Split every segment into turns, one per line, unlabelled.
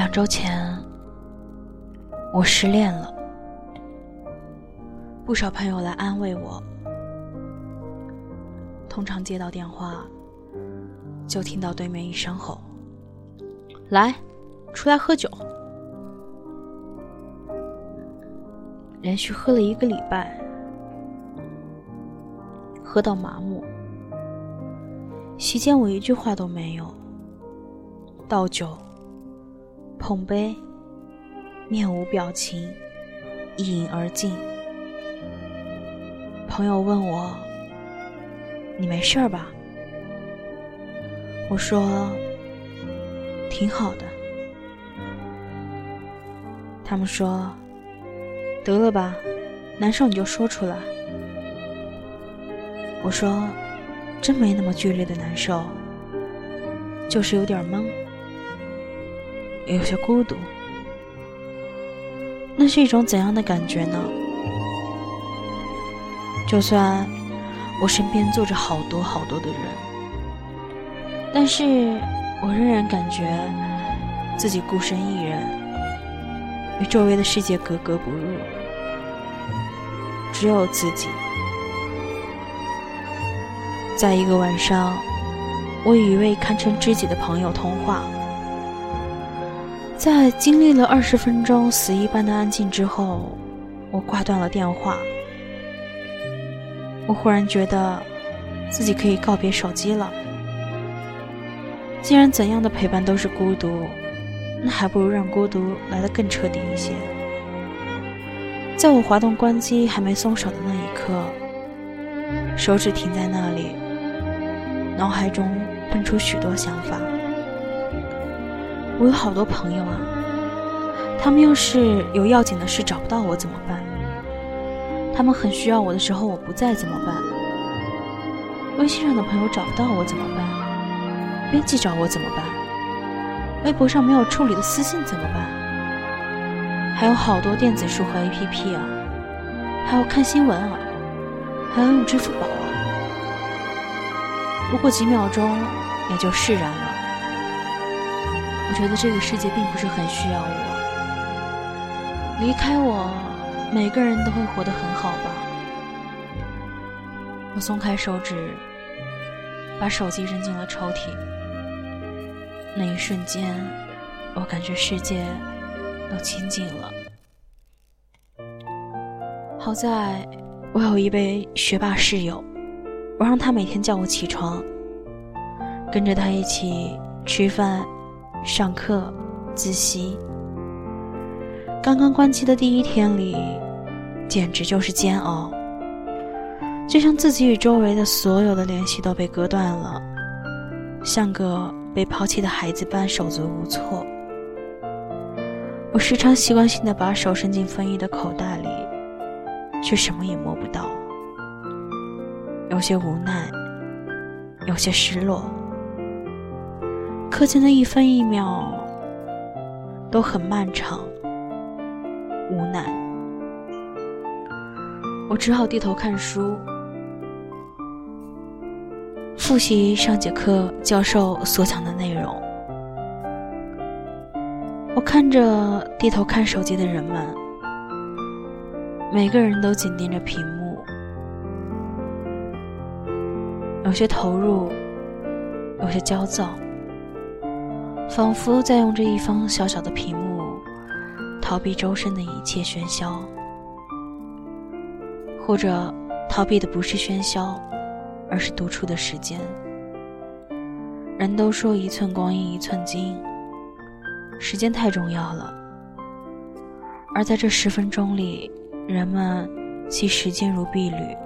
两周前，我失恋了，不少朋友来安慰我。通常接到电话，就听到对面一声吼：“来，出来喝酒。”连续喝了一个礼拜，喝到麻木。席间我一句话都没有，倒酒。捧杯，面无表情，一饮而尽。朋友问我：“你没事吧？”我说：“挺好的。”他们说：“得了吧，难受你就说出来。”我说：“真没那么剧烈的难受，就是有点懵。”有些孤独，那是一种怎样的感觉呢？就算我身边坐着好多好多的人，但是我仍然感觉自己孤身一人，与周围的世界格格不入，只有自己。在一个晚上，我与一位堪称知己的朋友通话。在经历了二十分钟死一般的安静之后，我挂断了电话。我忽然觉得，自己可以告别手机了。既然怎样的陪伴都是孤独，那还不如让孤独来得更彻底一些。在我滑动关机还没松手的那一刻，手指停在那里，脑海中蹦出许多想法。我有好多朋友啊，他们要是有要紧的事找不到我怎么办？他们很需要我的时候我不在怎么办？微信上的朋友找不到我怎么办？编辑找我怎么办？微博上没有处理的私信怎么办？还有好多电子书和 APP 啊，还要看新闻啊，还要用支付宝啊，不过几秒钟也就释然了。我觉得这个世界并不是很需要我，离开我，每个人都会活得很好吧。我松开手指，把手机扔进了抽屉。那一瞬间，我感觉世界都清静了。好在我有一位学霸室友，我让他每天叫我起床，跟着他一起吃饭。上课、自习，刚刚关机的第一天里，简直就是煎熬，就像自己与周围的所有的联系都被割断了，像个被抛弃的孩子般手足无措。我时常习惯性的把手伸进风衣的口袋里，却什么也摸不到，有些无奈，有些失落。课间的一分一秒都很漫长，无奈，我只好低头看书，复习上节课教授所讲的内容。我看着低头看手机的人们，每个人都紧盯着屏幕，有些投入，有些焦躁。仿佛在用这一方小小的屏幕逃避周身的一切喧嚣，或者逃避的不是喧嚣，而是独处的时间。人都说一寸光阴一寸金，时间太重要了。而在这十分钟里，人们惜时间如敝履。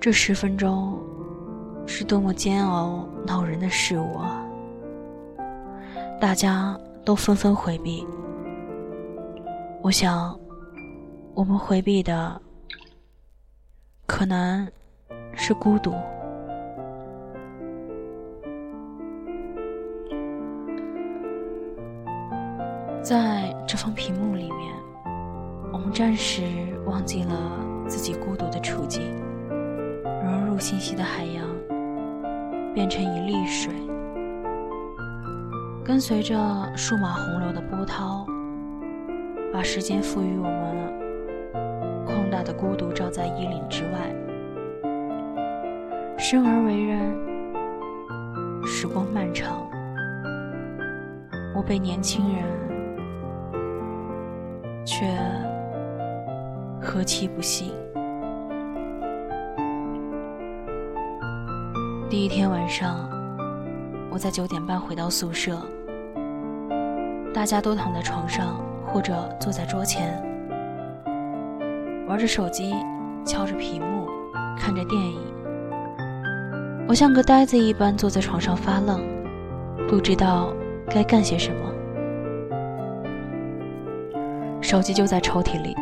这十分钟是多么煎熬、恼人的事物啊！大家都纷纷回避，我想，我们回避的可能是孤独。在这方屏幕里面，我们暂时忘记了自己孤独的处境，融入信息的海洋，变成一粒水。跟随着数码洪流的波涛，把时间赋予我们旷大的孤独罩在衣领之外。生而为人，时光漫长，我被年轻人，却何其不幸。第一天晚上，我在九点半回到宿舍，大家都躺在床上或者坐在桌前，玩着手机，敲着屏幕，看着电影。我像个呆子一般坐在床上发愣，不知道该干些什么。手机就在抽屉里，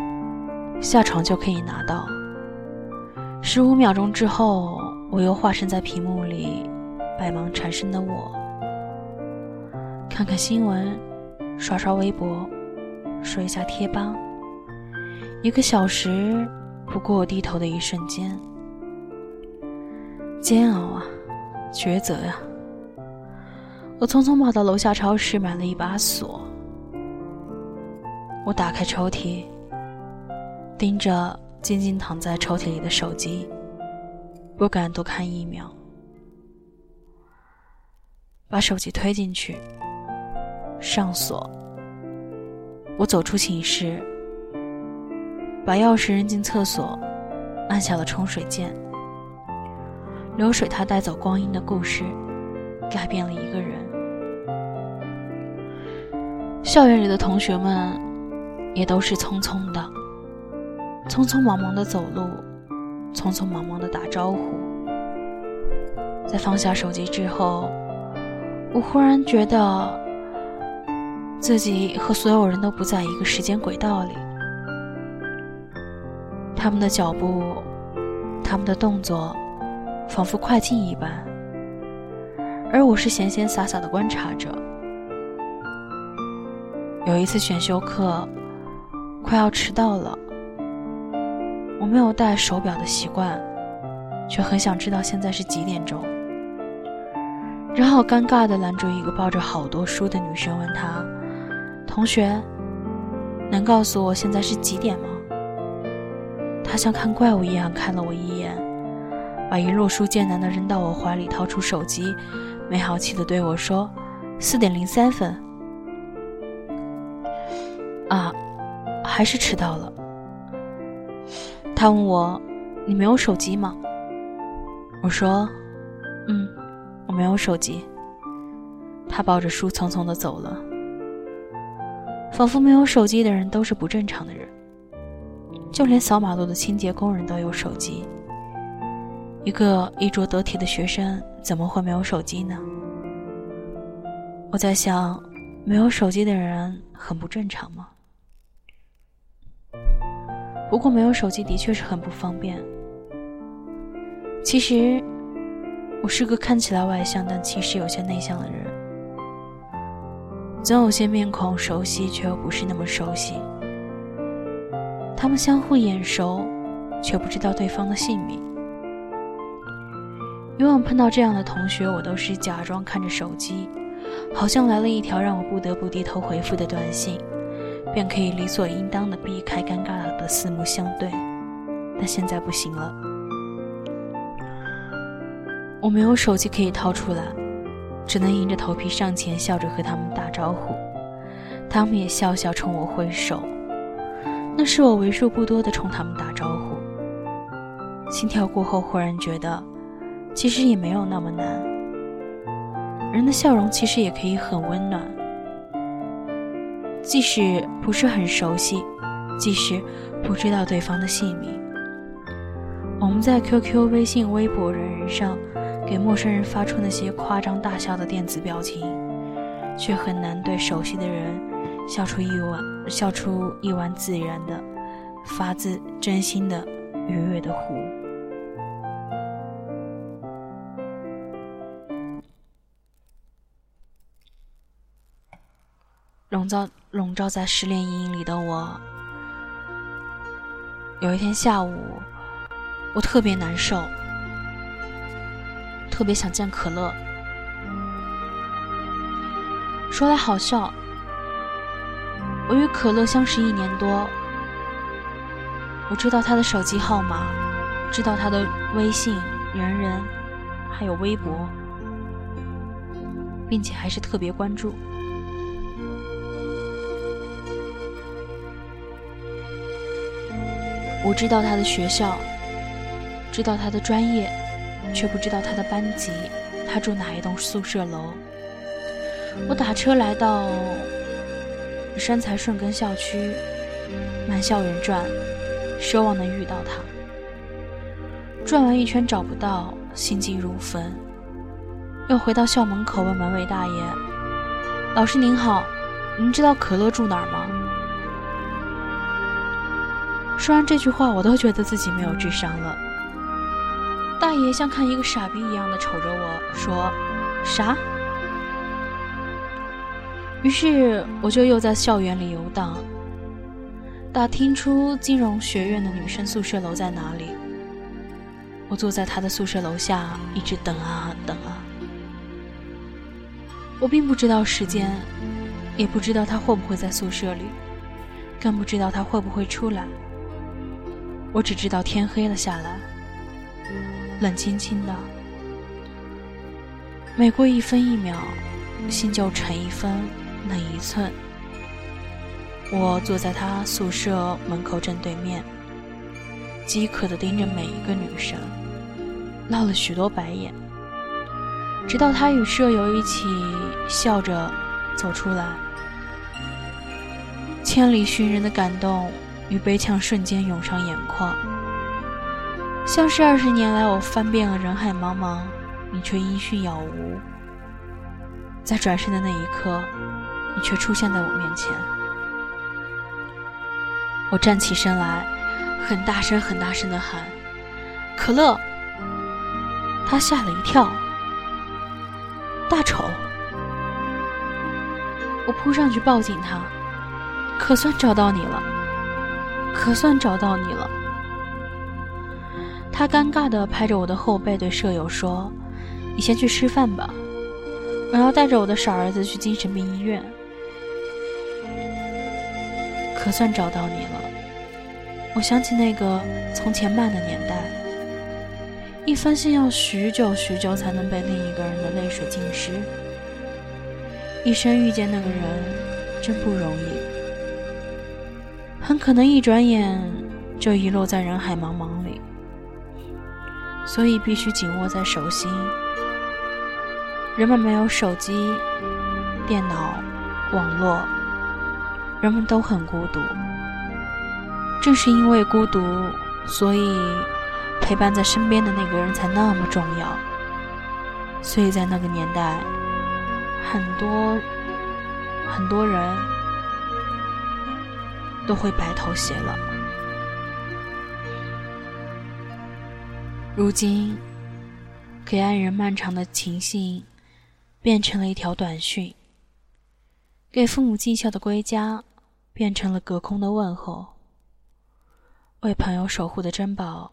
下床就可以拿到。十五秒钟之后。我又化身在屏幕里，百忙缠身的我，看看新闻，刷刷微博，说一下贴吧。一个小时，不过我低头的一瞬间。煎熬啊，抉择呀！我匆匆跑到楼下超市买了一把锁。我打开抽屉，盯着静静躺在抽屉里的手机。不敢多看一秒，把手机推进去，上锁。我走出寝室，把钥匙扔进厕所，按下了冲水键。流水它带走光阴的故事，改变了一个人。校园里的同学们，也都是匆匆的，匆匆忙忙的走路。匆匆忙忙的打招呼，在放下手机之后，我忽然觉得自己和所有人都不在一个时间轨道里。他们的脚步，他们的动作，仿佛快进一般，而我是闲闲洒洒的观察着。有一次选修课，快要迟到了。我没有戴手表的习惯，却很想知道现在是几点钟。然后尴尬地拦住一个抱着好多书的女生，问她：“同学，能告诉我现在是几点吗？”他像看怪物一样看了我一眼，把一摞书艰难的扔到我怀里，掏出手机，没好气的对我说：“四点零三分。”啊，还是迟到了。他问我：“你没有手机吗？”我说：“嗯，我没有手机。”他抱着书匆匆的走了，仿佛没有手机的人都是不正常的人。就连扫马路的清洁工人都有手机，一个衣着得体的学生怎么会没有手机呢？我在想，没有手机的人很不正常吗？不过没有手机的确是很不方便。其实，我是个看起来外向但其实有些内向的人。总有些面孔熟悉却又不是那么熟悉，他们相互眼熟，却不知道对方的姓名。以往碰到这样的同学，我都是假装看着手机，好像来了一条让我不得不低头回复的短信。便可以理所应当的避开尴尬的四目相对，但现在不行了。我没有手机可以掏出来，只能硬着头皮上前，笑着和他们打招呼。他们也笑笑冲我挥手，那是我为数不多的冲他们打招呼。心跳过后，忽然觉得，其实也没有那么难。人的笑容其实也可以很温暖。即使不是很熟悉，即使不知道对方的姓名，我们在 QQ、微信、微博、人人上给陌生人发出那些夸张大笑的电子表情，却很难对熟悉的人笑出一碗笑出一碗自然的、发自真心的愉悦的湖。笼罩笼罩在失恋阴影里的我，有一天下午，我特别难受，特别想见可乐。说来好笑，我与可乐相识一年多，我知道他的手机号码，知道他的微信、人人，还有微博，并且还是特别关注。我知道他的学校，知道他的专业，却不知道他的班级，他住哪一栋宿舍楼。我打车来到山财顺根校区，满校园转，奢望能遇到他。转完一圈找不到，心急如焚，又回到校门口问门卫大爷：“老师您好，您知道可乐住哪儿吗？”说完这句话，我都觉得自己没有智商了。大爷像看一个傻逼一样的瞅着我说：“啥？”于是我就又在校园里游荡，打听出金融学院的女生宿舍楼在哪里。我坐在她的宿舍楼下，一直等啊等啊。我并不知道时间，也不知道她会不会在宿舍里，更不知道她会不会出来。我只知道天黑了下来，冷清清的。每过一分一秒，心就沉一分。冷一寸，我坐在他宿舍门口正对面，饥渴地盯着每一个女生，闹了许多白眼，直到他与舍友一起笑着走出来，千里寻人的感动与悲怆瞬间涌上眼眶，像是二十年来我翻遍了人海茫茫，你却音讯杳无，在转身的那一刻。你却出现在我面前，我站起身来，很大声、很大声的喊：“可乐！”他吓了一跳。大丑！我扑上去抱紧他，可算找到你了，可算找到你了。他尴尬的拍着我的后背，对舍友说：“你先去吃饭吧，我要带着我的傻儿子去精神病医院。”可算找到你了。我想起那个从前慢的年代，一封信要许久许久才能被另一个人的泪水浸湿。一生遇见那个人，真不容易。很可能一转眼就遗落在人海茫茫里，所以必须紧握在手心。人们没有手机、电脑、网络。人们都很孤独，正是因为孤独，所以陪伴在身边的那个人才那么重要。所以在那个年代，很多很多人都会白头偕老。如今，给爱人漫长的情信变成了一条短讯，给父母尽孝的归家。变成了隔空的问候，为朋友守护的珍宝，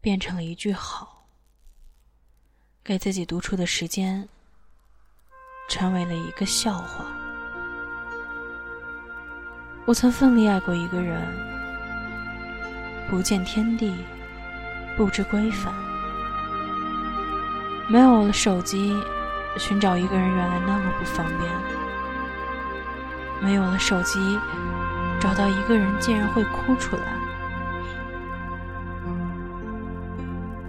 变成了一句好。给自己独处的时间，成为了一个笑话。我曾奋力爱过一个人，不见天地，不知规范。没有了手机，寻找一个人原来那么不方便。没有了手机，找到一个人竟然会哭出来。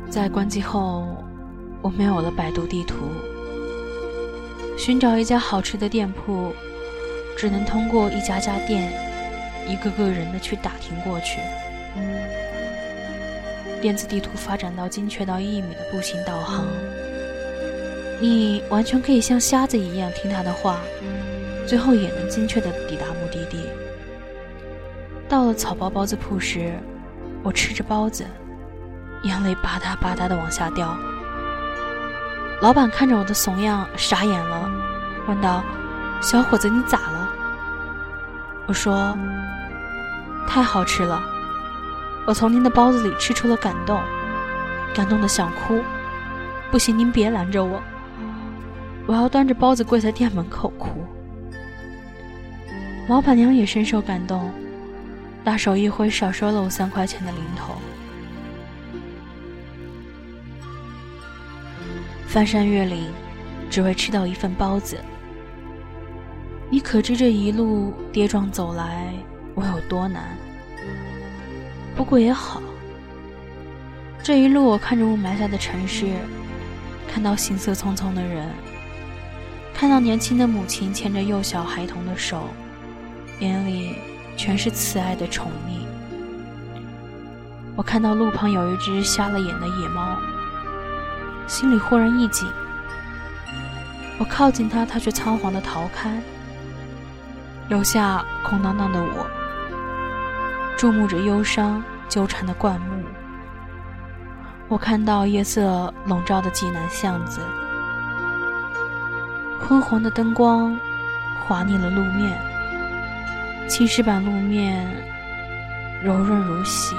在关机后，我没有了百度地图，寻找一家好吃的店铺，只能通过一家家店、一个个人的去打听过去。电子地图发展到精确到一米的步行导航，你完全可以像瞎子一样听他的话。最后也能精确的抵达目的地。到了草包包子铺时，我吃着包子，眼泪吧嗒吧嗒的往下掉。老板看着我的怂样，傻眼了，问道：“小伙子，你咋了？”我说：“太好吃了，我从您的包子里吃出了感动，感动的想哭。不行，您别拦着我，我要端着包子跪在店门口哭。”老板娘也深受感动，大手一挥，少收了我三块钱的零头。翻山越岭，只为吃到一份包子。你可知这一路跌撞走来，我有多难？不过也好，这一路我看着雾霾下的城市，看到行色匆匆的人，看到年轻的母亲牵着幼小孩童的手，眼里全是慈爱的宠溺。我看到路旁有一只瞎了眼的野猫。心里忽然一紧，我靠近他，他却仓皇的逃开，留下空荡荡的我，注目着忧伤纠缠的灌木。我看到夜色笼罩的济南巷子，昏黄的灯光滑腻了路面，青石板路面柔润如洗。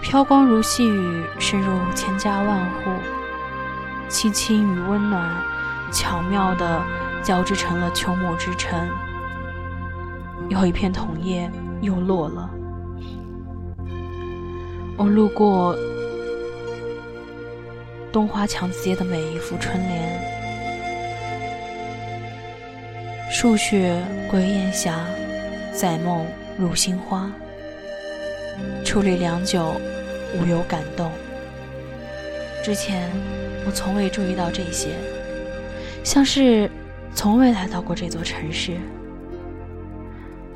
飘光如细雨渗入千家万户，凄清与温暖巧妙地交织成了秋末之城。有一片桐叶又落了。我路过东华强子街的每一幅春联，树雪归燕霞，在梦入心花。矗立良久。无有感动。之前我从未注意到这些，像是从未来到过这座城市。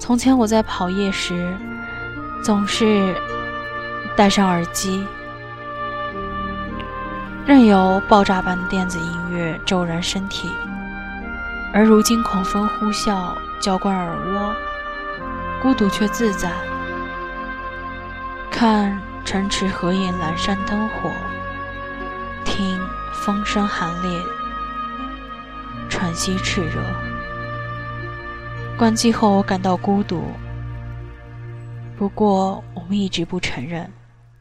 从前我在跑夜时，总是戴上耳机，任由爆炸般的电子音乐骤然身体，而如今狂风呼啸，浇灌耳蜗，孤独却自在。看。城池合影阑珊灯火，听风声寒冽，喘息炽热。关机后，我感到孤独。不过，我们一直不承认，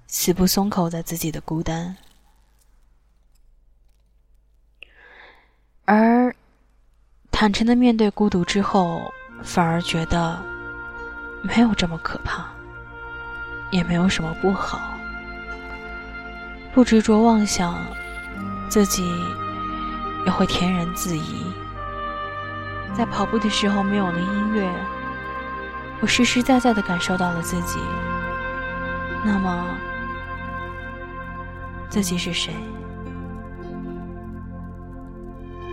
死不松口在自己的孤单。而坦诚的面对孤独之后，反而觉得没有这么可怕。也没有什么不好，不执着妄想，自己也会恬然自怡。在跑步的时候没有了音乐，我实实在在的感受到了自己。那么，自己是谁？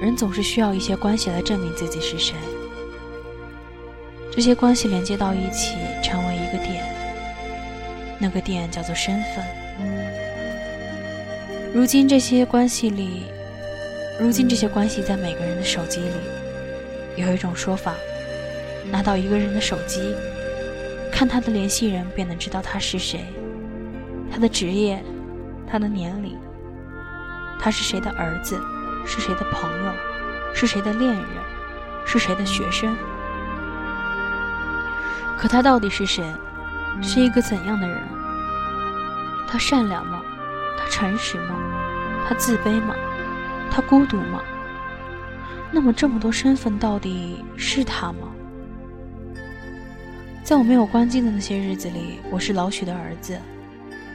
人总是需要一些关系来证明自己是谁，这些关系连接到一起，成为一个点。那个点叫做身份。如今这些关系里，如今这些关系在每个人的手机里。有一种说法，拿到一个人的手机，看他的联系人，便能知道他是谁，他的职业，他的年龄，他是谁的儿子，是谁的朋友，是谁的恋人，是谁的学生。可他到底是谁？是一个怎样的人？他善良吗？他诚实吗？他自卑吗？他孤独吗？那么这么多身份到底是他吗？在我没有关机的那些日子里，我是老许的儿子，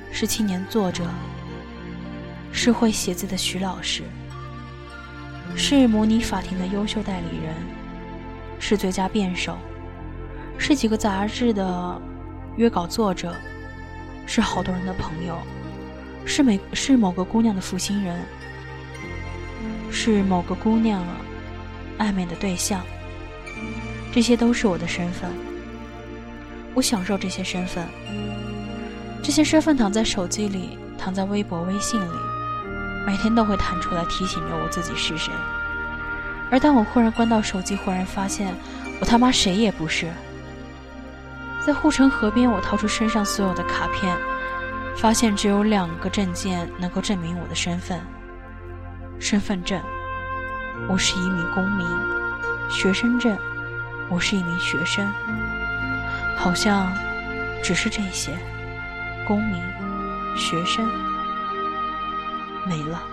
是青年作者，是会写字的徐老师，是模拟法庭的优秀代理人，是最佳辩手，是几个杂志的。约稿作者是好多人的朋友，是每是某个姑娘的负心人，是某个姑娘暧昧的对象。这些都是我的身份，我享受这些身份。这些身份躺在手机里，躺在微博、微信里，每天都会弹出来提醒着我自己是谁。而当我忽然关到手机，忽然发现我他妈谁也不是。在护城河边，我掏出身上所有的卡片，发现只有两个证件能够证明我的身份：身份证，我是一名公民；学生证，我是一名学生。好像只是这些，公民、学生没了。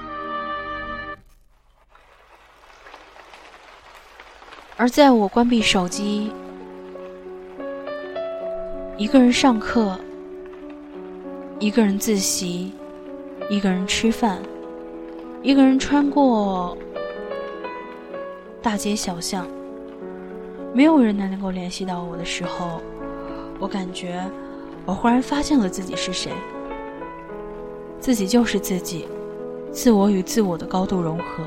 而在我关闭手机，一个人上课，一个人自习，一个人吃饭，一个人穿过大街小巷，没有人能够联系到我的时候，我感觉我忽然发现了自己是谁，自己就是自己，自我与自我的高度融合。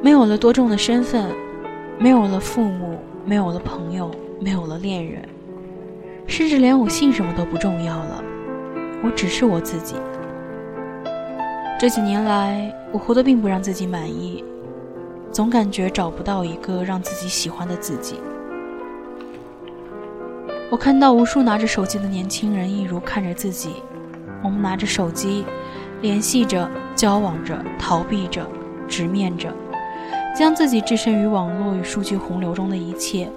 没有了多重的身份，没有了父母，没有了朋友，没有了恋人，甚至连我姓什么都不重要了。我只是我自己。这几年来，我活得并不让自己满意，总感觉找不到一个让自己喜欢的自己。我看到无数拿着手机的年轻人，一如看着自己。我们拿着手机，联系着，交往着，逃避着，直面着。将自己置身于网络与数据洪流中的一切，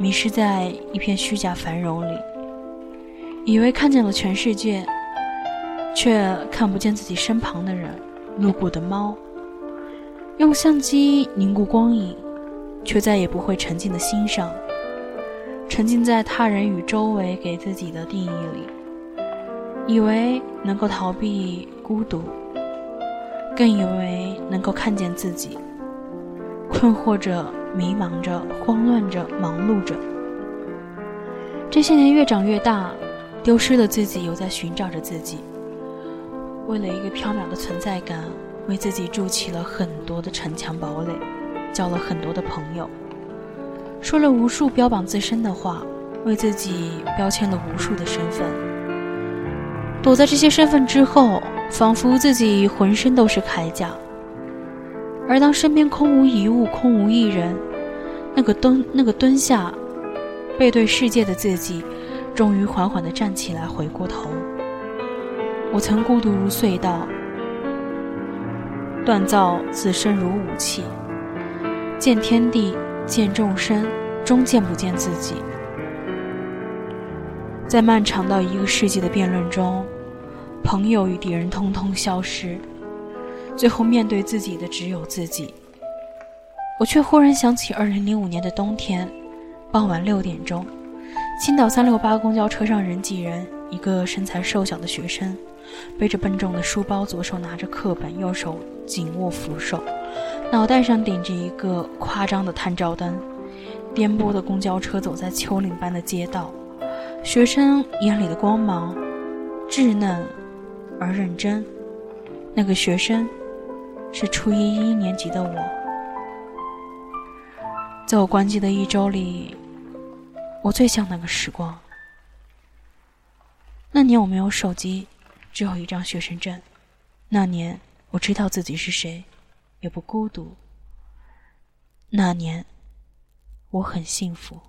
迷失在一片虚假繁荣里，以为看见了全世界，却看不见自己身旁的人，路过的猫。用相机凝固光影，却再也不会沉浸的欣赏，沉浸在他人与周围给自己的定义里，以为能够逃避孤独，更以为能够看见自己。困惑着，迷茫着，慌乱着，忙碌着。这些年越长越大，丢失了自己，又在寻找着自己。为了一个缥缈的存在感，为自己筑起了很多的城墙堡垒，交了很多的朋友，说了无数标榜自身的话，为自己标签了无数的身份。躲在这些身份之后，仿佛自己浑身都是铠甲。而当身边空无一物、空无一人，那个蹲、那个蹲下、背对世界的自己，终于缓缓地站起来，回过头。我曾孤独如隧道，锻造自身如武器，见天地，见众生，终见不见自己。在漫长到一个世纪的辩论中，朋友与敌人通通消失。最后面对自己的只有自己，我却忽然想起二零零五年的冬天，傍晚六点钟，青岛三六八公交车上人挤人，一个身材瘦小的学生，背着笨重的书包，左手拿着课本，右手紧握扶手，脑袋上顶着一个夸张的探照灯，颠簸的公交车走在丘陵般的街道，学生眼里的光芒，稚嫩而认真，那个学生。是初一一年级的我，在我关机的一周里，我最像那个时光。那年我没有手机，只有一张学生证。那年我知道自己是谁，也不孤独。那年我很幸福。